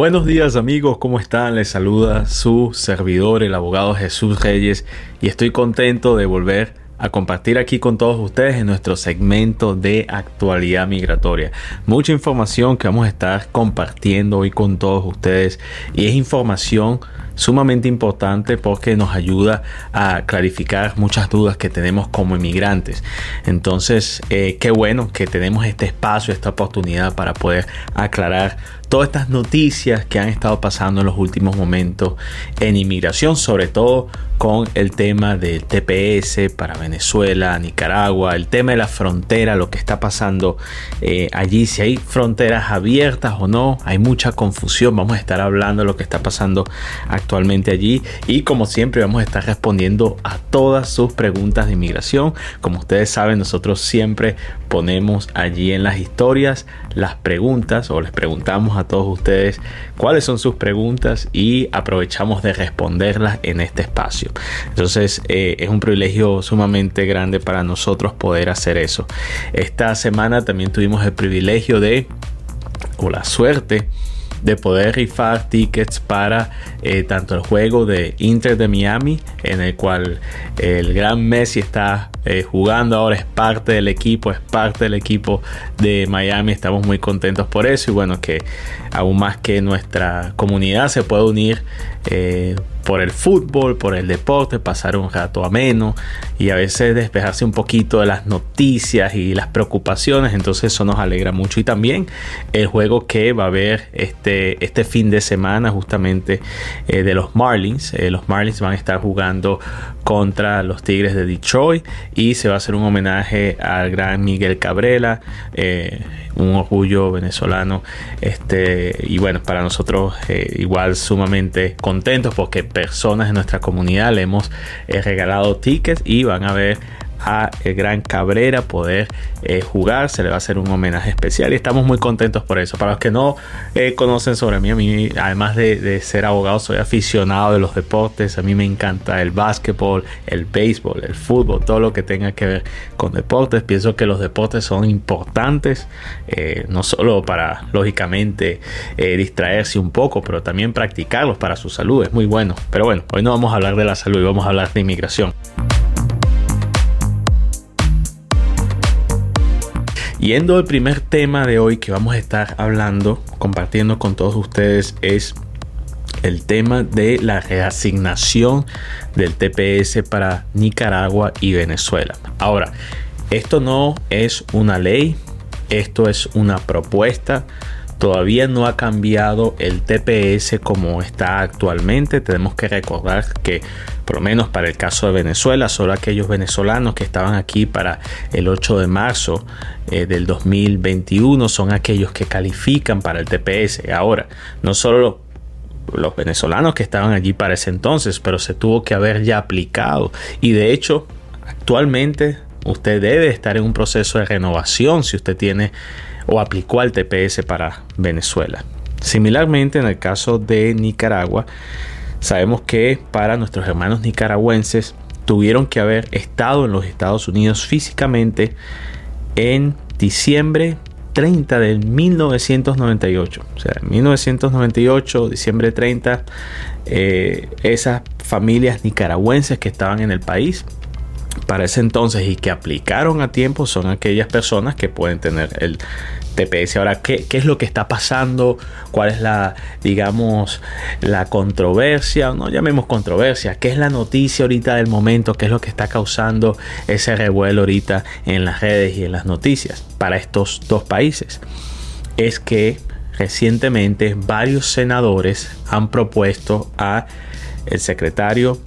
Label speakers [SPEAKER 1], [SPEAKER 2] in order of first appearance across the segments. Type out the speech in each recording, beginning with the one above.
[SPEAKER 1] Buenos días amigos, ¿cómo están? Les saluda su servidor, el abogado Jesús Reyes, y estoy contento de volver a compartir aquí con todos ustedes en nuestro segmento de actualidad migratoria. Mucha información que vamos a estar compartiendo hoy con todos ustedes y es información sumamente importante porque nos ayuda a clarificar muchas dudas que tenemos como inmigrantes. Entonces, eh, qué bueno que tenemos este espacio, esta oportunidad para poder aclarar todas estas noticias que han estado pasando en los últimos momentos en inmigración, sobre todo con el tema del TPS para Venezuela, Nicaragua, el tema de la frontera, lo que está pasando eh, allí, si hay fronteras abiertas o no, hay mucha confusión, vamos a estar hablando de lo que está pasando actualmente allí y como siempre vamos a estar respondiendo a todas sus preguntas de inmigración. Como ustedes saben, nosotros siempre ponemos allí en las historias las preguntas o les preguntamos a todos ustedes cuáles son sus preguntas y aprovechamos de responderlas en este espacio. Entonces eh, es un privilegio sumamente grande para nosotros poder hacer eso. Esta semana también tuvimos el privilegio de, o la suerte, de poder rifar tickets para eh, tanto el juego de Inter de Miami, en el cual el gran Messi está eh, jugando ahora, es parte del equipo, es parte del equipo de Miami, estamos muy contentos por eso y bueno, que aún más que nuestra comunidad se pueda unir eh, por el fútbol, por el deporte, pasar un rato ameno y a veces despejarse un poquito de las noticias y las preocupaciones. Entonces eso nos alegra mucho. Y también el juego que va a haber este, este fin de semana justamente eh, de los Marlins. Eh, los Marlins van a estar jugando contra los Tigres de Detroit y se va a hacer un homenaje al gran Miguel Cabrera, un orgullo venezolano. Este, y bueno, para nosotros igual sumamente contentos porque personas en nuestra comunidad le hemos eh, regalado tickets y van a ver a el gran Cabrera poder eh, jugar. Se le va a hacer un homenaje especial y estamos muy contentos por eso. Para los que no eh, conocen sobre mí, a mí, además de, ser abogado, soy aficionado de los deportes. A mí me encanta el básquetbol, el béisbol, el fútbol, todo lo que tenga que ver con deportes. Pienso que los deportes son importantes, eh, no solo para, lógicamente, distraerse un poco, pero también practicarlos para su salud. Es muy bueno. Pero bueno, hoy no vamos a hablar de la salud, vamos a hablar de inmigración. Yendo al primer tema de hoy que vamos a estar hablando, compartiendo con todos ustedes, es el tema de la reasignación del TPS para Nicaragua y Venezuela. Ahora, esto no es una ley, esto es una propuesta Todavía no ha cambiado el TPS como está actualmente. Tenemos que recordar que por lo menos para el caso de Venezuela, solo aquellos venezolanos que estaban aquí para el 8 de marzo eh, del 2021 son aquellos que califican para el TPS. Ahora, no solo los venezolanos que estaban allí para ese entonces, pero se tuvo que haber ya aplicado. Y de hecho, actualmente usted debe estar en un proceso de renovación si usted tiene o aplicó al TPS para Venezuela. Similarmente, en el caso de Nicaragua, sabemos que para nuestros hermanos nicaragüenses tuvieron que haber estado en los Estados Unidos físicamente en diciembre 30 del 1998. O sea, 1998, diciembre 30, eh, esas familias nicaragüenses que estaban en el país para ese entonces y que aplicaron a tiempo son aquellas personas que pueden tener el TPS. Ahora, ¿qué, es lo que está pasando? ¿Cuál es la, digamos, la controversia? No llamemos controversia. ¿Qué es la noticia ahorita del momento? ¿Qué es lo que está causando ese revuelo ahorita en las redes y en las noticias para estos dos países? Es que recientemente varios senadores han propuesto a el secretario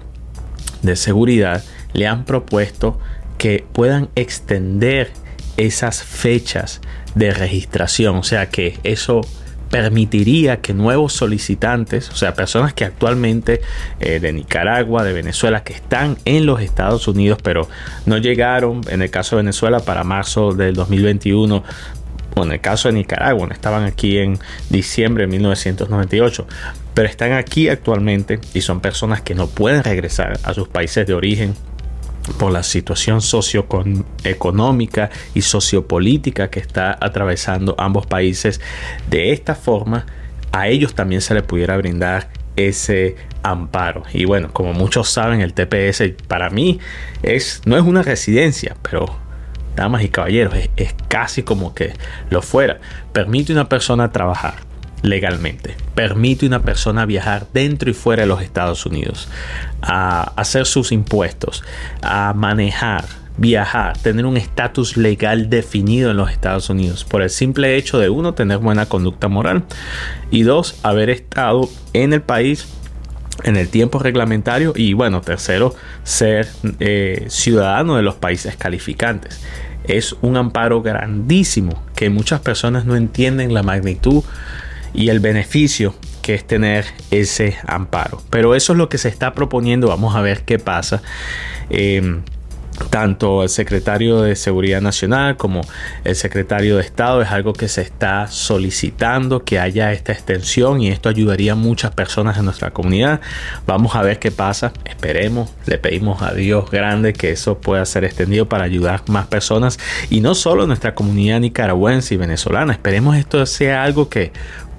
[SPEAKER 1] de seguridad le han propuesto que puedan extender esas fechas de registración. O sea que eso permitiría que nuevos solicitantes, o sea, personas que actualmente eh, de Nicaragua, de Venezuela, que están en los Estados Unidos, pero no llegaron, en el caso de Venezuela, para marzo del 2021, o en el caso de Nicaragua, estaban aquí en diciembre de 1998, pero están aquí actualmente y son personas que no pueden regresar a sus países de origen por la situación socioeconómica y sociopolítica que está atravesando ambos países. De esta forma, a ellos también se les pudiera brindar ese amparo. Y bueno, como muchos saben, el TPS para mí es, no es una residencia, pero damas y caballeros, es, es casi como que lo fuera. Permite a una persona trabajar legalmente. Permite a una persona viajar dentro y fuera de los Estados Unidos, a hacer sus impuestos, a manejar, viajar, tener un estatus legal definido en los Estados Unidos por el simple hecho de uno tener buena conducta moral y dos haber estado en el país en el tiempo reglamentario y bueno tercero ser eh, ciudadano de los países calificantes es un amparo grandísimo que muchas personas no entienden la magnitud y el beneficio que es tener ese amparo. Pero eso es lo que se está proponiendo. Vamos a ver qué pasa. Em, tanto el secretario de Seguridad Nacional como el secretario de Estado es algo que se está solicitando que haya esta extensión y esto ayudaría a muchas personas en nuestra comunidad. Vamos a ver qué pasa. Esperemos, le pedimos a Dios grande que eso pueda ser extendido para ayudar más personas y no solo nuestra comunidad nicaragüense y venezolana. Esperemos esto sea algo que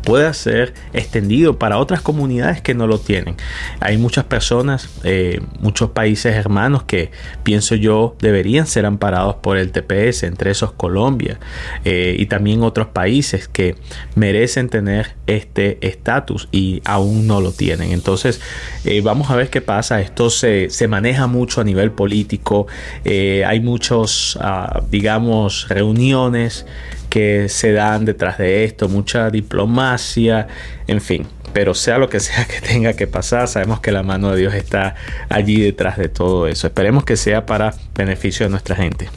[SPEAKER 1] pueda ser extendido para otras comunidades que no lo tienen. Hay muchas personas, eh, muchos países hermanos que pienso yo deberían ser amparados por el TPS, entre esos Colombia eh, y también otros países que merecen tener este estatus y aún no lo tienen. Entonces eh, vamos a ver qué pasa. Esto se, se maneja mucho a nivel político. hay muchos, ah, digamos, reuniones que se dan detrás de esto, mucha diplomacia, en fin. Pero sea lo que sea que tenga que pasar, sabemos que la mano de Dios está allí detrás de todo eso. Esperemos que sea para beneficio de nuestra gente.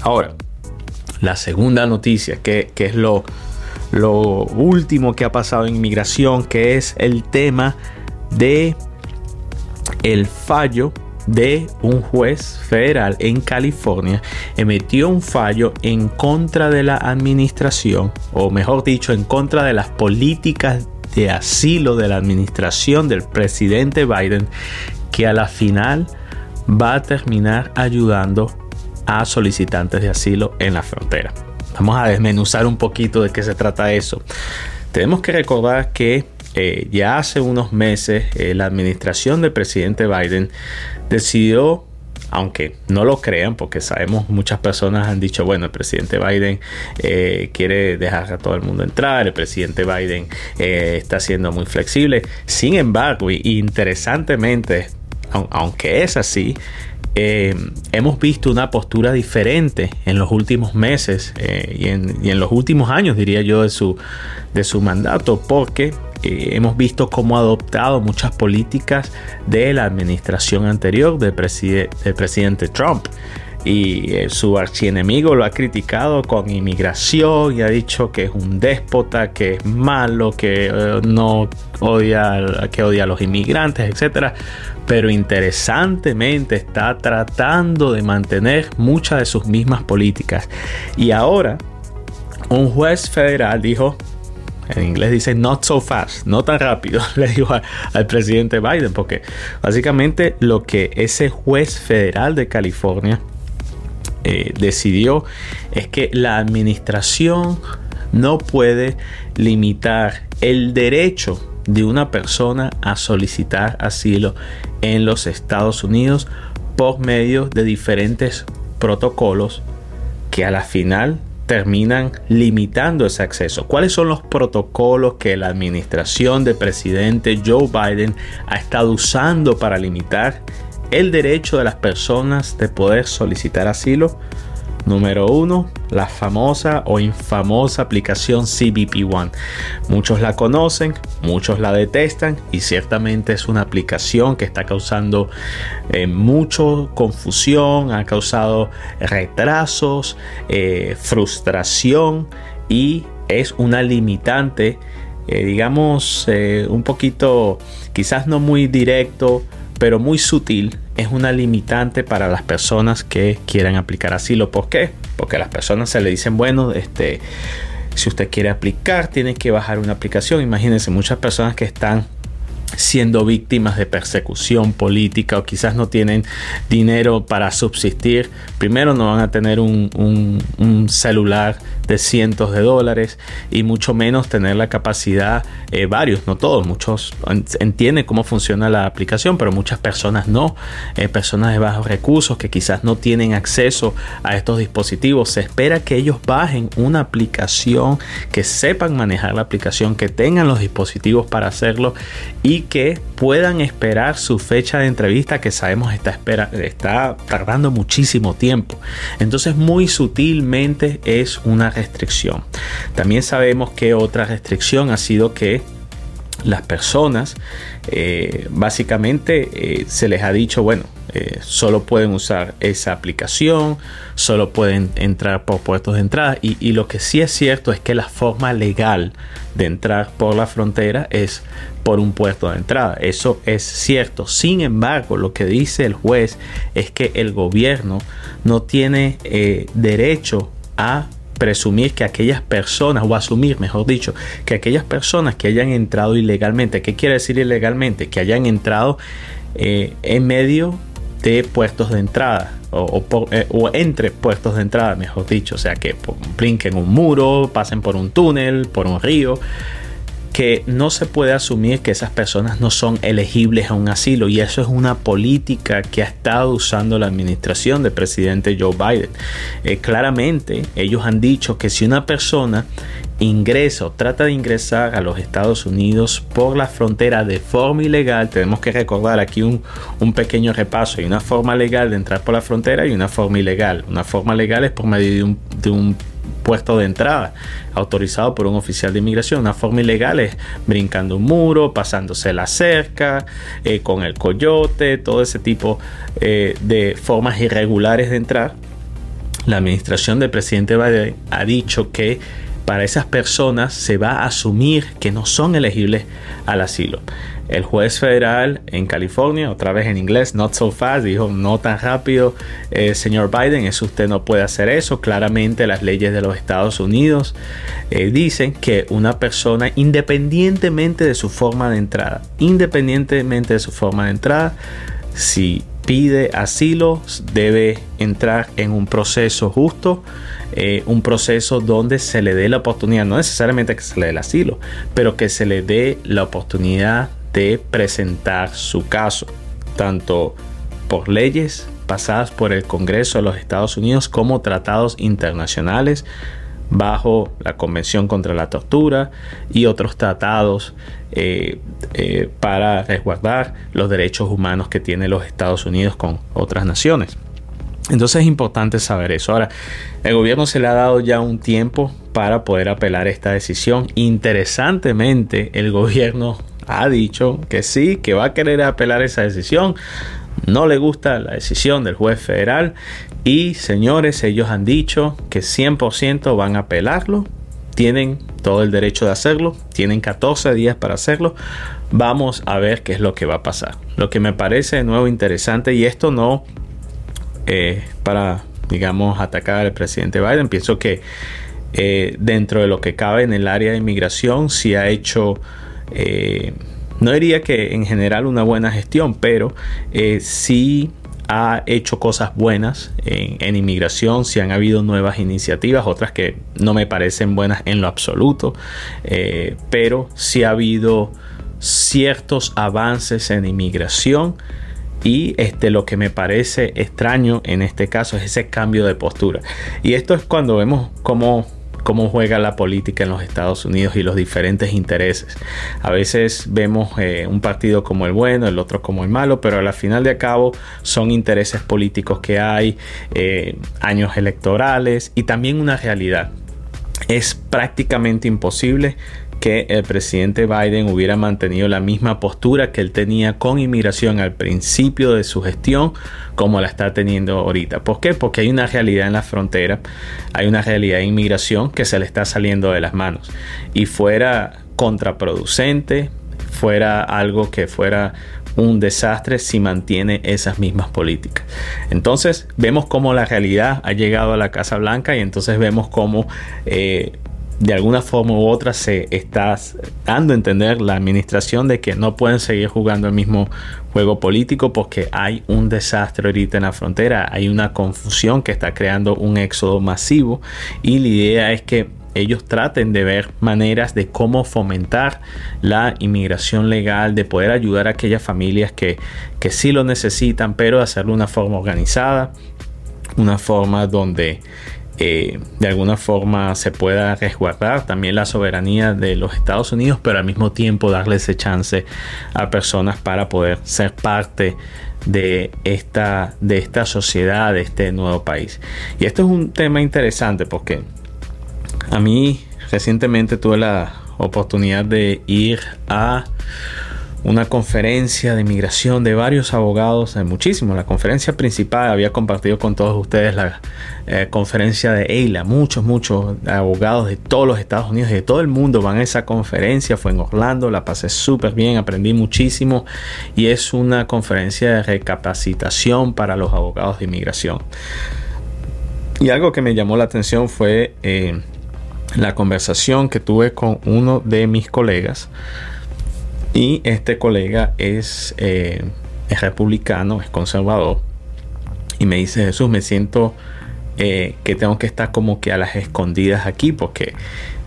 [SPEAKER 1] Ahora, la segunda noticia, que, es lo, lo último que ha pasado en inmigración, que es el tema de el fallo de un juez federal en California emitió un fallo en contra de la administración, o mejor dicho, en contra de las políticas de asilo de la administración del presidente Biden, que a la final va a terminar ayudando a solicitantes de asilo en la frontera. Vamos a desmenuzar un poquito de qué se trata eso. Tenemos que recordar que eh, ya hace unos meses eh, la administración del presidente Biden decidió aunque no lo crean, porque sabemos muchas personas han dicho, bueno, el presidente Biden eh, quiere dejar a todo el mundo entrar, el presidente Biden está siendo muy flexible. Sin embargo, y interesantemente, aunque es así, hemos visto una postura diferente en los últimos meses y en, los últimos años, diría yo, de su mandato, porque eh, hemos visto cómo ha adoptado muchas políticas de la administración anterior del, presidente Trump y eh, su archienemigo lo ha criticado con inmigración y ha dicho que es un déspota, que es malo, que eh, no odia, que odia a los inmigrantes, etcétera. Pero interesantemente está tratando de mantener muchas de sus mismas políticas. Y ahora un juez federal dijo en inglés dice not so fast, no tan rápido, le dijo al presidente Biden, porque básicamente lo que ese juez federal de California eh, decidió es que la administración no puede limitar el derecho de una persona a solicitar asilo en los Estados Unidos por medio de diferentes protocolos que a la final terminan limitando ese acceso. ¿Cuáles son los protocolos que la administración del presidente Joe Biden ha estado usando para limitar el derecho de las personas de poder solicitar asilo? Número uno, la famosa o infamosa aplicación CBP One. Muchos la conocen, muchos la detestan y ciertamente es una aplicación que está causando eh, mucha confusión, ha causado retrasos, eh, frustración y es una limitante, eh, digamos, un poquito, quizás no muy directo, pero muy sutil es una limitante para las personas que quieran aplicar asilo. ¿Por qué? Porque a las personas se le dicen, bueno, este, si usted quiere aplicar, tiene que bajar una aplicación. Imagínense, muchas personas que están siendo víctimas de persecución política o quizás no tienen dinero para subsistir, primero no van a tener un, celular de cientos de dólares y mucho menos tener la capacidad, eh, varios, no todos, muchos entienden cómo funciona la aplicación, pero muchas personas no, eh, personas de bajos recursos que quizás no tienen acceso a estos dispositivos. Se espera que ellos bajen una aplicación, que sepan manejar la aplicación, que tengan los dispositivos para hacerlo y que puedan esperar su fecha de entrevista que sabemos está, espera, está tardando muchísimo tiempo. Entonces muy sutilmente es una restricción. También sabemos que otra restricción ha sido que las personas eh, básicamente eh, se les ha dicho bueno eh, solo pueden usar esa aplicación solo pueden entrar por puertos de entrada y, y, lo que sí es cierto es que la forma legal de entrar por la frontera es por un puerto de entrada eso es cierto sin embargo lo que dice el juez es que el gobierno no tiene derecho a presumir que aquellas personas, o asumir, mejor dicho, que aquellas personas que hayan entrado ilegalmente, ¿qué quiere decir ilegalmente? Que hayan entrado eh, en medio de puestos de entrada o, eh, o, entre puestos de entrada, mejor dicho, o sea, que brinquen un muro, pasen por un túnel, por un río, que no se puede asumir que esas personas no son elegibles a un asilo y eso es una política que ha estado usando la administración del presidente Joe Biden. Eh, claramente ellos han dicho que si una persona ingresa o trata de ingresar a los Estados Unidos por la frontera de forma ilegal, tenemos que recordar aquí un, un, pequeño repaso. Hay una forma legal de entrar por la frontera y una forma ilegal. Una forma legal es por medio de un, de un puesto de entrada autorizado por un oficial de inmigración. Una forma ilegal es brincando un muro, pasándose la cerca, eh, con el coyote, todo ese tipo eh, de formas irregulares de entrar. La administración del presidente Biden ha dicho que para esas personas se va a asumir que no son elegibles al asilo. El juez federal en California, otra vez en inglés, not so fast, dijo no tan rápido, eh, señor Biden, eso usted no puede hacer eso. Claramente las leyes de los Estados Unidos eh, dicen que una persona, independientemente de su forma de entrada, independientemente de su forma de entrada, si pide asilo, debe entrar en un proceso justo, eh, un proceso donde se le dé la oportunidad, no necesariamente que se le dé el asilo, pero que se le dé la oportunidad de presentar su caso, tanto por leyes pasadas por el Congreso de los Estados Unidos como tratados internacionales bajo la Convención contra la Tortura y otros tratados eh, eh, para resguardar los derechos humanos que tienen los Estados Unidos con otras naciones. Entonces es importante saber eso. Ahora, el gobierno se le ha dado ya un tiempo para poder apelar esta decisión. Interesantemente, el gobierno ha dicho que sí, que va a querer apelar esa decisión. No le gusta la decisión del juez federal y señores, ellos han dicho que 100% van a apelarlo. Tienen todo el derecho de hacerlo. Tienen 14 días para hacerlo. Vamos a ver qué es lo que va a pasar. Lo que me parece de nuevo interesante y esto no eh, para, digamos, atacar al presidente Biden. Pienso que eh, dentro de lo que cabe en el área de inmigración, si ha hecho eh, no diría que en general una buena gestión, pero eh, sí ha hecho cosas buenas en, inmigración, si han habido nuevas iniciativas, otras que no me parecen buenas en lo absoluto, eh, pero sí ha habido ciertos avances en inmigración y este, lo que me parece extraño en este caso es ese cambio de postura. Y esto es cuando vemos cómo cómo juega la política en los Estados Unidos y los diferentes intereses. A veces vemos eh, un partido como el bueno, el otro como el malo, pero al final de cabo son intereses políticos que hay, eh, años electorales y también una realidad. Es prácticamente imposible que el presidente Biden hubiera mantenido la misma postura que él tenía con inmigración al principio de su gestión como la está teniendo ahorita. ¿Por qué? Porque hay una realidad en la frontera, hay una realidad de inmigración que se le está saliendo de las manos y fuera contraproducente, fuera algo que fuera un desastre si mantiene esas mismas políticas. Entonces vemos cómo la realidad ha llegado a la Casa Blanca y entonces vemos cómo eh, de alguna forma u otra se está dando a entender la administración de que no pueden seguir jugando el mismo juego político porque hay un desastre ahorita en la frontera, hay una confusión que está creando un éxodo masivo y la idea es que ellos traten de ver maneras de cómo fomentar la inmigración legal, de poder ayudar a aquellas familias que, que sí lo necesitan, pero hacerlo de una forma organizada, una forma donde eh, de alguna forma se pueda resguardar también la soberanía de los Estados Unidos, pero al mismo tiempo darle ese chance a personas para poder ser parte de esta, de esta sociedad, de este nuevo país. Y esto es un tema interesante porque a mí recientemente tuve la oportunidad de ir a una conferencia de inmigración de varios abogados, de muchísimos. La conferencia principal había compartido con todos ustedes la eh, conferencia de EILA. Muchos, muchos abogados de todos los Estados Unidos y de todo el mundo van a esa conferencia. Fue en Orlando, la pasé súper bien, aprendí muchísimo y es una conferencia de recapacitación para los abogados de inmigración. Y algo que me llamó la atención fue eh, la conversación que tuve con uno de mis colegas. Y este colega es, eh, es republicano, es conservador. Y me dice, Jesús, me siento eh, que tengo que estar como que a las escondidas aquí porque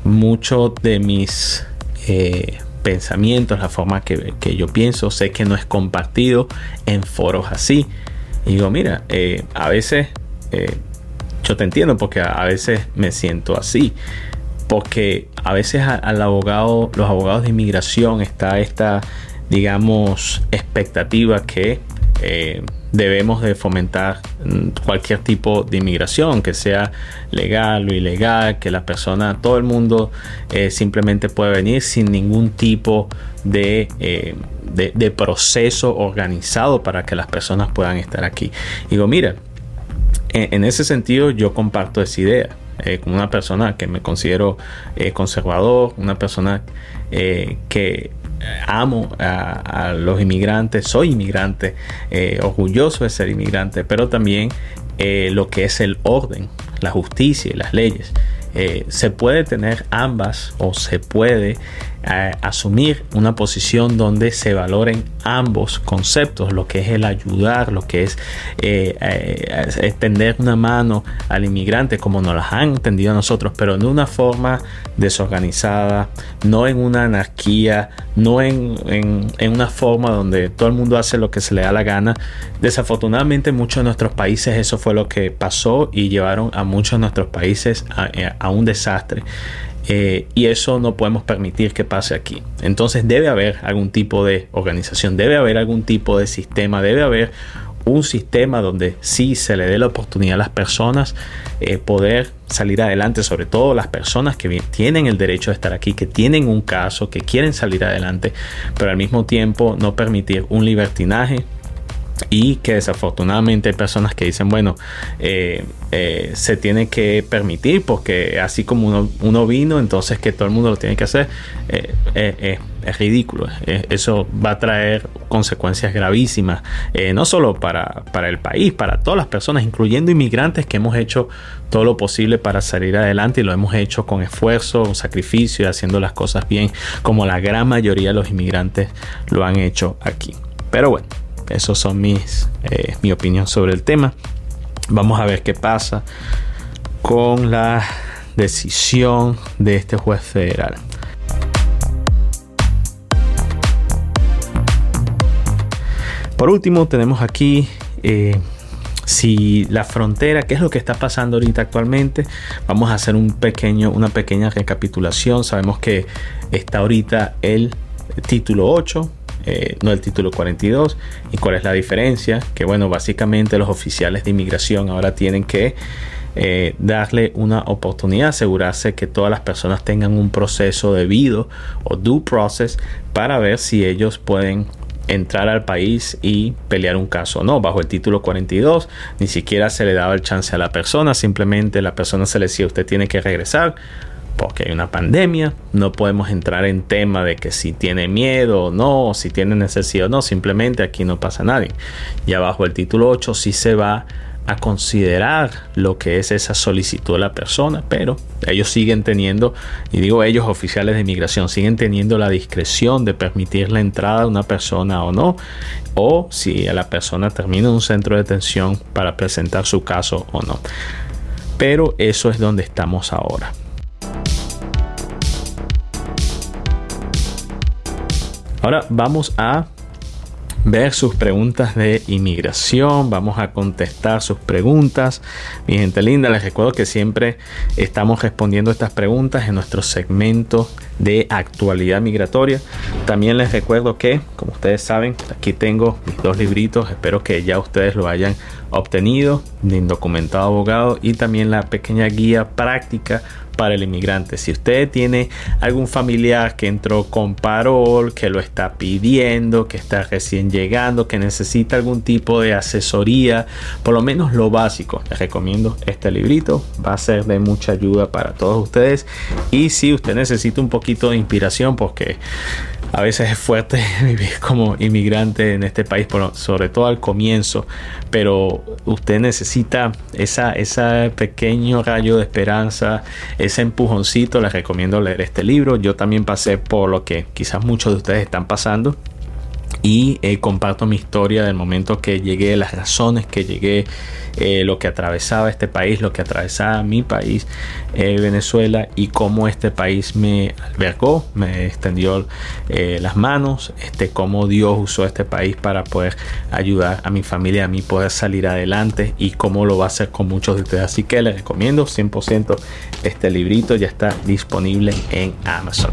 [SPEAKER 1] muchos de mis eh, pensamientos, la forma que, que, yo pienso, sé que no es compartido en foros así. Y digo, mira, a veces yo te entiendo porque a veces me siento así porque a veces al abogado, los abogados de inmigración está esta, digamos, expectativa que eh, debemos de fomentar mm, cualquier tipo de inmigración, que sea legal o ilegal, que la persona, todo el mundo eh, simplemente puede venir sin ningún tipo de, eh, de, proceso organizado para que las personas puedan estar aquí. Digo, mira, en ese sentido yo comparto esa idea eh, una persona que me considero eh, conservador, una persona eh, que amo a, los inmigrantes, soy inmigrante, orgulloso de ser inmigrante, pero también lo que es el orden, la justicia y las leyes. se puede tener ambas o se puede asumir una posición donde se valoren ambos conceptos, lo que es el ayudar, lo que es eh, eh, extender una mano al inmigrante como nos las han entendido a nosotros, pero de una forma desorganizada, no en una anarquía, no en, en, una forma donde todo el mundo hace lo que se le da la gana. Desafortunadamente en muchos de nuestros países eso fue lo que pasó y llevaron a muchos de nuestros países a, a un desastre. Eh, y eso no podemos permitir que pase aquí. Entonces debe haber algún tipo de organización, debe haber algún tipo de sistema, debe haber un sistema donde sí se le dé la oportunidad a las personas eh, poder salir adelante, sobre todo las personas que tienen el derecho de estar aquí, que tienen un caso, que quieren salir adelante, pero al mismo tiempo no permitir un libertinaje, y que desafortunadamente hay personas que dicen, bueno, eh, eh, se tiene que permitir porque así como uno, uno, vino, entonces que todo el mundo lo tiene que hacer, eh, es ridículo. eso va a traer consecuencias gravísimas, no solo para, para, el país, para todas las personas, incluyendo inmigrantes que hemos hecho todo lo posible para salir adelante y lo hemos hecho con esfuerzo, con sacrificio y haciendo las cosas bien, como la gran mayoría de los inmigrantes lo han hecho aquí. Pero bueno. Eso son mis, eh, mi opinión sobre el tema. Vamos a ver qué pasa con la decisión de este juez federal. Por último, tenemos aquí eh, si la frontera, qué es lo que está pasando ahorita actualmente. Vamos a hacer un pequeño, una pequeña recapitulación. Sabemos que está ahorita el título 8 eh, no el título 42. ¿Y cuál es la diferencia? Que bueno, básicamente los oficiales de inmigración ahora tienen que eh, darle una oportunidad, asegurarse que todas las personas tengan un proceso debido o due process para ver si ellos pueden entrar al país y pelear un caso no. Bajo el título 42 ni siquiera se le daba el chance a la persona, simplemente la persona se le decía usted tiene que regresar porque hay una pandemia, no podemos entrar en tema de que si tiene miedo o no, si tiene necesidad o no, simplemente aquí no pasa nadie. Y abajo el título 8 sí se va a considerar lo que es esa solicitud de la persona, pero ellos siguen teniendo, y digo ellos oficiales de inmigración, siguen teniendo la discreción de permitir la entrada de una persona o no, o si a la persona termina en un centro de detención para presentar su caso o no. Pero eso es donde estamos ahora. Ahora vamos a ver sus preguntas de inmigración, vamos a contestar sus preguntas. Mi gente linda, les recuerdo que siempre estamos respondiendo estas preguntas en nuestro segmento de actualidad migratoria. También les recuerdo que, como ustedes saben, aquí tengo mis dos libritos, espero que ya ustedes lo hayan obtenido, de Indocumentado Abogado y también la pequeña guía práctica para el inmigrante. Si usted tiene algún familiar que entró con parol, que lo está pidiendo, que está recién llegando, que necesita algún tipo de asesoría, por lo menos lo básico, les recomiendo este librito. Va a ser de mucha ayuda para todos ustedes. Y si usted necesita un poquito de inspiración, porque a veces es fuerte vivir como inmigrante en este país, sobre todo al comienzo, pero usted necesita esa, ese pequeño rayo de esperanza, ese empujoncito. Les recomiendo leer este libro. Yo también pasé por lo que quizás muchos de ustedes están pasando y eh, comparto mi historia del momento que llegué, las razones que llegué, eh, lo que atravesaba este país, lo que atravesaba mi país, eh, Venezuela, y cómo este país me albergó, me extendió las manos, este, cómo Dios usó este país para poder ayudar a mi familia, a mí poder salir adelante y cómo lo va a hacer con muchos de ustedes. Así que les recomiendo 100% este librito, ya está disponible en Amazon.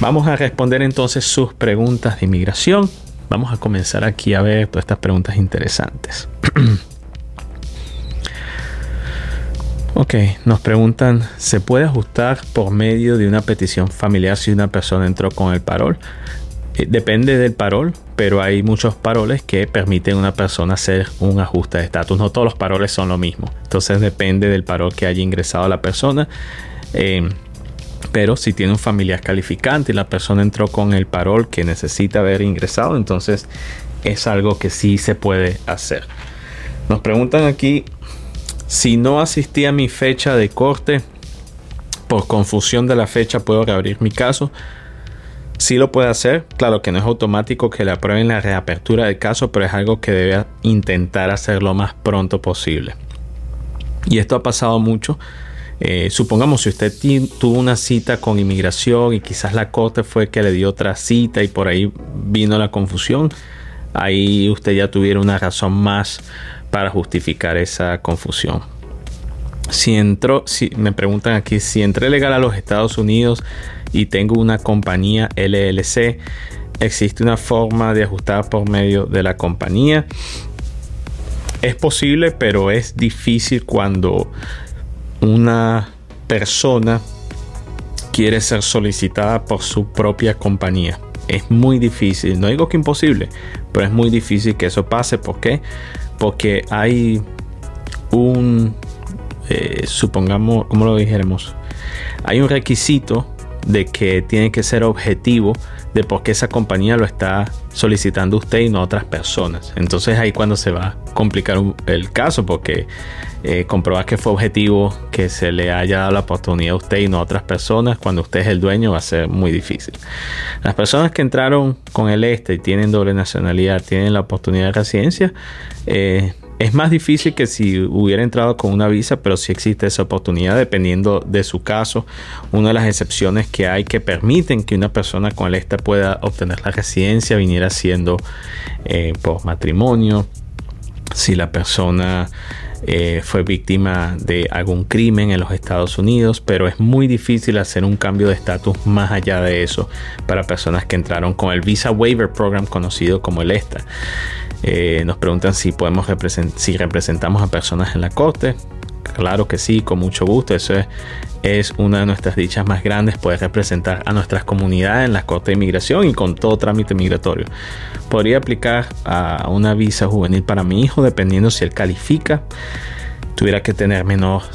[SPEAKER 1] Vamos a responder entonces sus preguntas de inmigración. Vamos a comenzar aquí a ver todas estas preguntas interesantes. ok, nos preguntan, ¿se puede ajustar por medio de una petición familiar si una persona entró con el parol? Eh, depende del parol, pero hay muchos paroles que permiten a una persona hacer un ajuste de estatus. No todos los paroles son lo mismo. Entonces depende del parol que haya ingresado la persona. Eh, pero si tiene un familiar calificante y la persona entró con el parol que necesita haber ingresado, entonces es algo que sí se puede hacer. Nos preguntan aquí si no asistí a mi fecha de corte por confusión de la fecha, puedo reabrir mi caso. Sí lo puede hacer, claro que no es automático que le aprueben la reapertura del caso, pero es algo que debe intentar hacer lo más pronto posible. Y esto ha pasado mucho eh, supongamos si usted tuvo una cita con inmigración y quizás la corte fue que le dio otra cita y por ahí vino la confusión, ahí usted ya tuviera una razón más para justificar esa confusión. Si entró, si me preguntan aquí, si entré legal a los Estados Unidos y tengo una compañía LLC, existe una forma de ajustar por medio de la compañía. Es posible, pero es difícil cuando una persona quiere ser solicitada por su propia compañía. Es muy difícil, no digo que imposible, pero es muy difícil que eso pase. ¿Por qué? Porque hay un, eh, supongamos, ¿cómo lo dijéramos? Hay un requisito de que tiene que ser objetivo de por qué esa compañía lo está solicitando usted y no otras personas. Entonces ahí cuando se va a complicar el caso porque eh, comprobar que fue objetivo que se le haya dado la oportunidad a usted y no a otras personas cuando usted es el dueño va a ser muy difícil. Las personas que entraron con el este y tienen doble nacionalidad, tienen la oportunidad de residencia, eh, es más difícil que si hubiera entrado con una visa, pero sí existe esa oportunidad dependiendo de su caso. Una de las excepciones que hay que permiten que una persona con el ESTA pueda obtener la residencia viniera siendo eh, por matrimonio. Si la persona eh, fue víctima de algún crimen en los Estados Unidos, pero es muy difícil hacer un cambio de estatus más allá de eso para personas que entraron con el Visa Waiver Program conocido como el ESTA. Eh, nos preguntan si podemos si representamos a personas en la corte. Claro que sí, con mucho gusto. Eso es, una de nuestras dichas más grandes, poder representar a nuestras comunidades en la Corte de Inmigración y con todo trámite migratorio. Podría aplicar a una visa juvenil para mi hijo, dependiendo si él califica. Tuviera que tener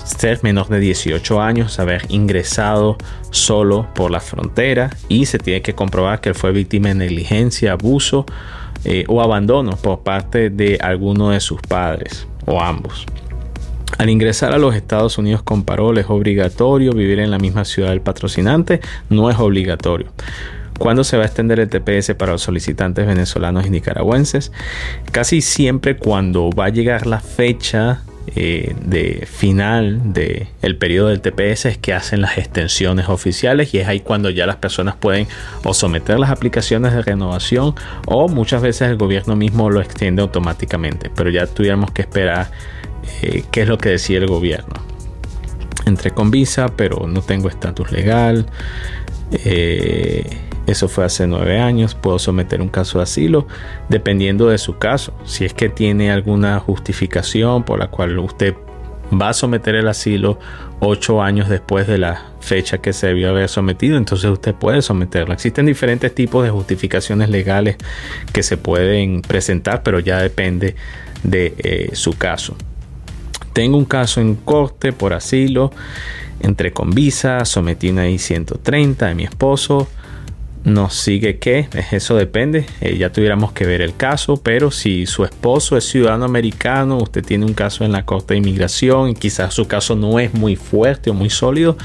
[SPEAKER 1] ser menor de 18 años, haber ingresado solo por la frontera y se tiene que comprobar que él fue víctima de negligencia, abuso eh, o abandono por parte de alguno de sus padres o ambos. Al ingresar a los Estados Unidos con parol es obligatorio vivir en la misma ciudad del patrocinante, no es obligatorio. ¿Cuándo se va a extender el TPS para los solicitantes venezolanos y nicaragüenses? Casi siempre cuando va a llegar la fecha eh, de final del el periodo del TPS es que hacen las extensiones oficiales y es ahí cuando ya las personas pueden o someter las aplicaciones de renovación o muchas veces el gobierno mismo lo extiende automáticamente. Pero ya tuviéramos que esperar eh, qué es lo que decía el gobierno. Entré con visa pero no tengo estatus legal eh, eso fue hace nueve años. Puedo someter un caso de asilo dependiendo de su caso. Si es que tiene alguna justificación por la cual usted va a someter el asilo ocho años después de la fecha que se debió haber sometido, entonces usted puede someterlo. Existen diferentes tipos de justificaciones legales que se pueden presentar, pero ya depende de eh, su caso. Tengo un caso en corte por asilo, entré con visa, sometí una I-130 de mi esposo, nos sigue que, eso depende, eh, ya tuviéramos que ver el caso, pero si su esposo es ciudadano americano, usted tiene un caso en la Corte de Inmigración y quizás su caso no es muy fuerte o muy sólido,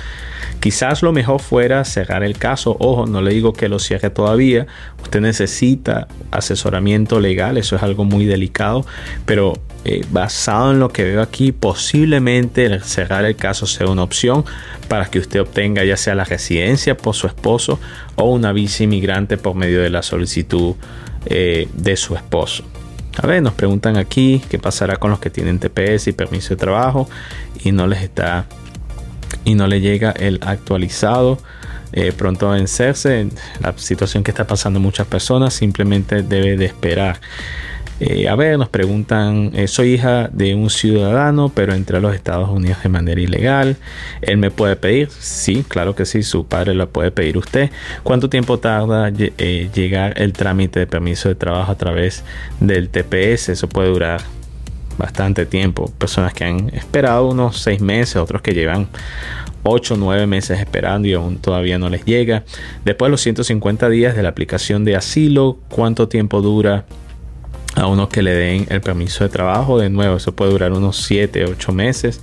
[SPEAKER 1] quizás lo mejor fuera cerrar el caso. Ojo, no le digo que lo cierre todavía, usted necesita asesoramiento legal, eso es algo muy delicado, pero eh, basado en lo que veo aquí, posiblemente cerrar el caso sea una opción para que usted obtenga ya sea la residencia por su esposo o una visa inmigrante por medio de la solicitud eh, de su esposo. A ver, nos preguntan aquí qué pasará con los que tienen TPS y permiso de trabajo y no les está y no le llega el actualizado. Eh, pronto a vencerse. La situación que está pasando muchas personas simplemente debe de esperar. Eh, a ver, nos preguntan, eh, soy hija de un ciudadano, pero entré a los Estados Unidos de manera ilegal. ¿Él me puede pedir? Sí, claro que sí, su padre lo puede pedir usted. ¿Cuánto tiempo tarda eh, llegar el trámite de permiso de trabajo a través del TPS? Eso puede durar bastante tiempo. Personas que han esperado unos seis meses, otros que llevan 8 o 9 meses esperando y aún todavía no les llega. Después de los 150 días de la aplicación de asilo, ¿cuánto tiempo dura a uno que le den el permiso de trabajo. De nuevo, eso puede durar unos 7, 8 meses.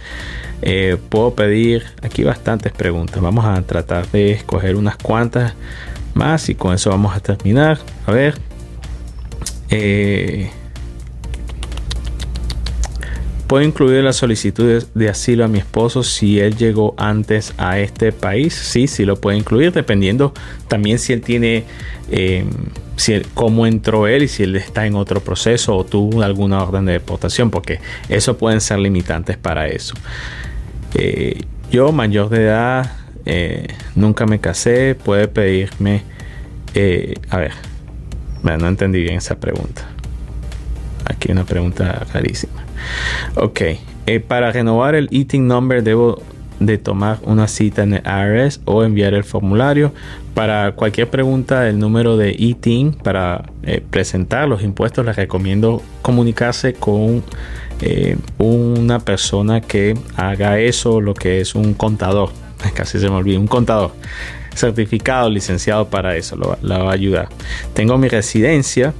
[SPEAKER 1] Eh, puedo pedir aquí bastantes preguntas. Vamos a tratar de escoger unas cuantas más y con eso vamos a terminar. A ver. Eh, Puedo incluir la solicitud de asilo a mi esposo si él llegó antes a este país. Sí, sí lo puede incluir, dependiendo también si él tiene, eh, si cómo entró él y si él está en otro proceso o tuvo alguna orden de deportación, porque eso pueden ser limitantes para eso. Eh, yo, mayor de edad, eh, nunca me casé, puede pedirme, a ver, no entendí bien esa pregunta. Aquí una pregunta carísima. Ok, eh, para renovar el eating number debo de tomar una cita en el IRS o enviar el formulario. Para cualquier pregunta del número de eating para eh, presentar los impuestos, les recomiendo comunicarse con eh, una persona que haga eso, lo que es un contador. Casi se me olvidó, un contador certificado, licenciado para eso, lo va a ayudar. Tengo mi residencia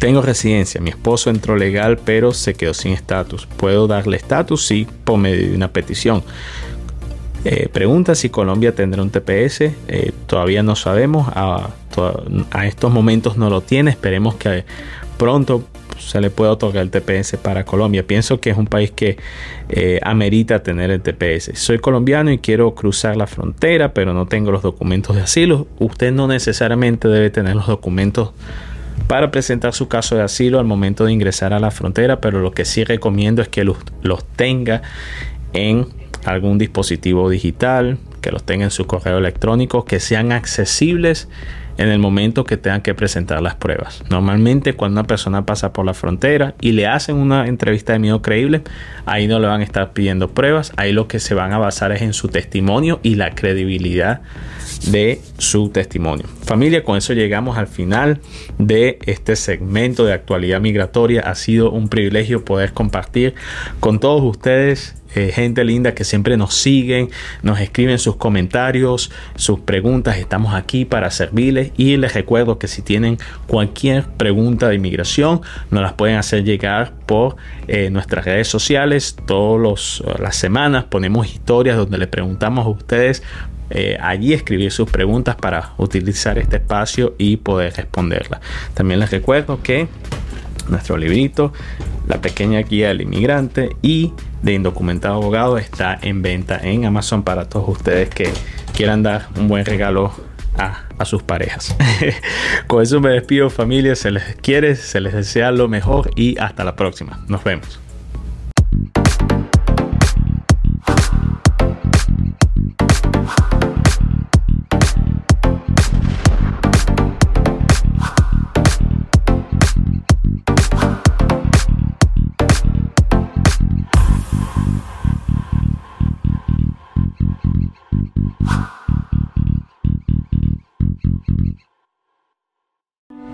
[SPEAKER 1] tengo residencia, mi esposo entró legal pero se quedó sin estatus. ¿Puedo darle estatus? Sí, por medio de una petición. Eh, pregunta si Colombia tendrá un TPS. Eh, todavía no sabemos. A, estos momentos no lo tiene. Esperemos que pronto se le pueda otorgar el TPS para Colombia. Pienso que es un país que eh, amerita tener el TPS. Soy colombiano y quiero cruzar la frontera, pero no tengo los documentos de asilo. Usted no necesariamente debe tener los documentos para presentar su caso de asilo al momento de ingresar a la frontera, pero lo que sí recomiendo es que los, tenga en algún dispositivo digital, que los tenga en su correo electrónico, que sean accesibles en el momento que tengan que presentar las pruebas. Normalmente cuando una persona pasa por la frontera y le hacen una entrevista de miedo creíble, ahí no le van a estar pidiendo pruebas, ahí lo que se van a basar es en su testimonio y la credibilidad de su testimonio. Familia, con eso llegamos al final de este segmento de actualidad migratoria. Ha sido un privilegio poder compartir con todos ustedes eh, gente linda que siempre nos siguen, nos escriben sus comentarios, sus preguntas. Estamos aquí para servirles y les recuerdo que si tienen cualquier pregunta de inmigración, nos las pueden hacer llegar por eh, nuestras redes sociales. Todas las semanas ponemos historias donde le preguntamos a ustedes eh, allí escribir sus preguntas para utilizar este espacio y poder responderlas. También les recuerdo que nuestro librito, La pequeña guía del inmigrante y de indocumentado abogado está en venta en Amazon para todos ustedes que quieran dar un buen regalo a, a, sus parejas. Con eso me despido familia, se les quiere, se les desea lo mejor y hasta la próxima. Nos vemos.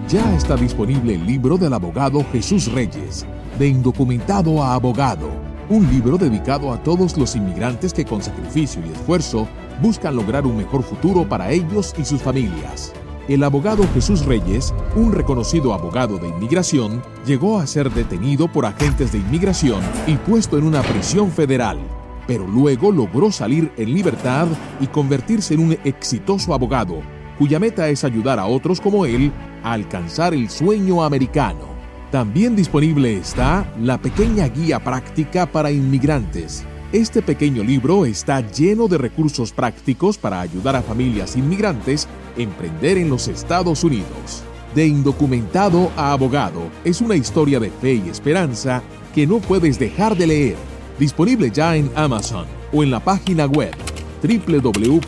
[SPEAKER 2] Ya está disponible el libro del abogado Jesús Reyes, de indocumentado a abogado, un libro dedicado a todos los inmigrantes que con sacrificio y esfuerzo buscan lograr un mejor futuro para ellos y sus familias. El abogado Jesús Reyes, un reconocido abogado de inmigración, llegó a ser detenido por agentes de inmigración y puesto en una prisión federal, pero luego logró salir en libertad y convertirse en un exitoso abogado cuya meta es ayudar a otros como él alcanzar el sueño americano. También disponible está la pequeña guía práctica para inmigrantes. Este pequeño libro está lleno de recursos prácticos para ayudar a familias inmigrantes a emprender en los Estados Unidos. De indocumentado a abogado es una historia de fe y esperanza que no puedes dejar de leer. Disponible ya en Amazon o en la página web www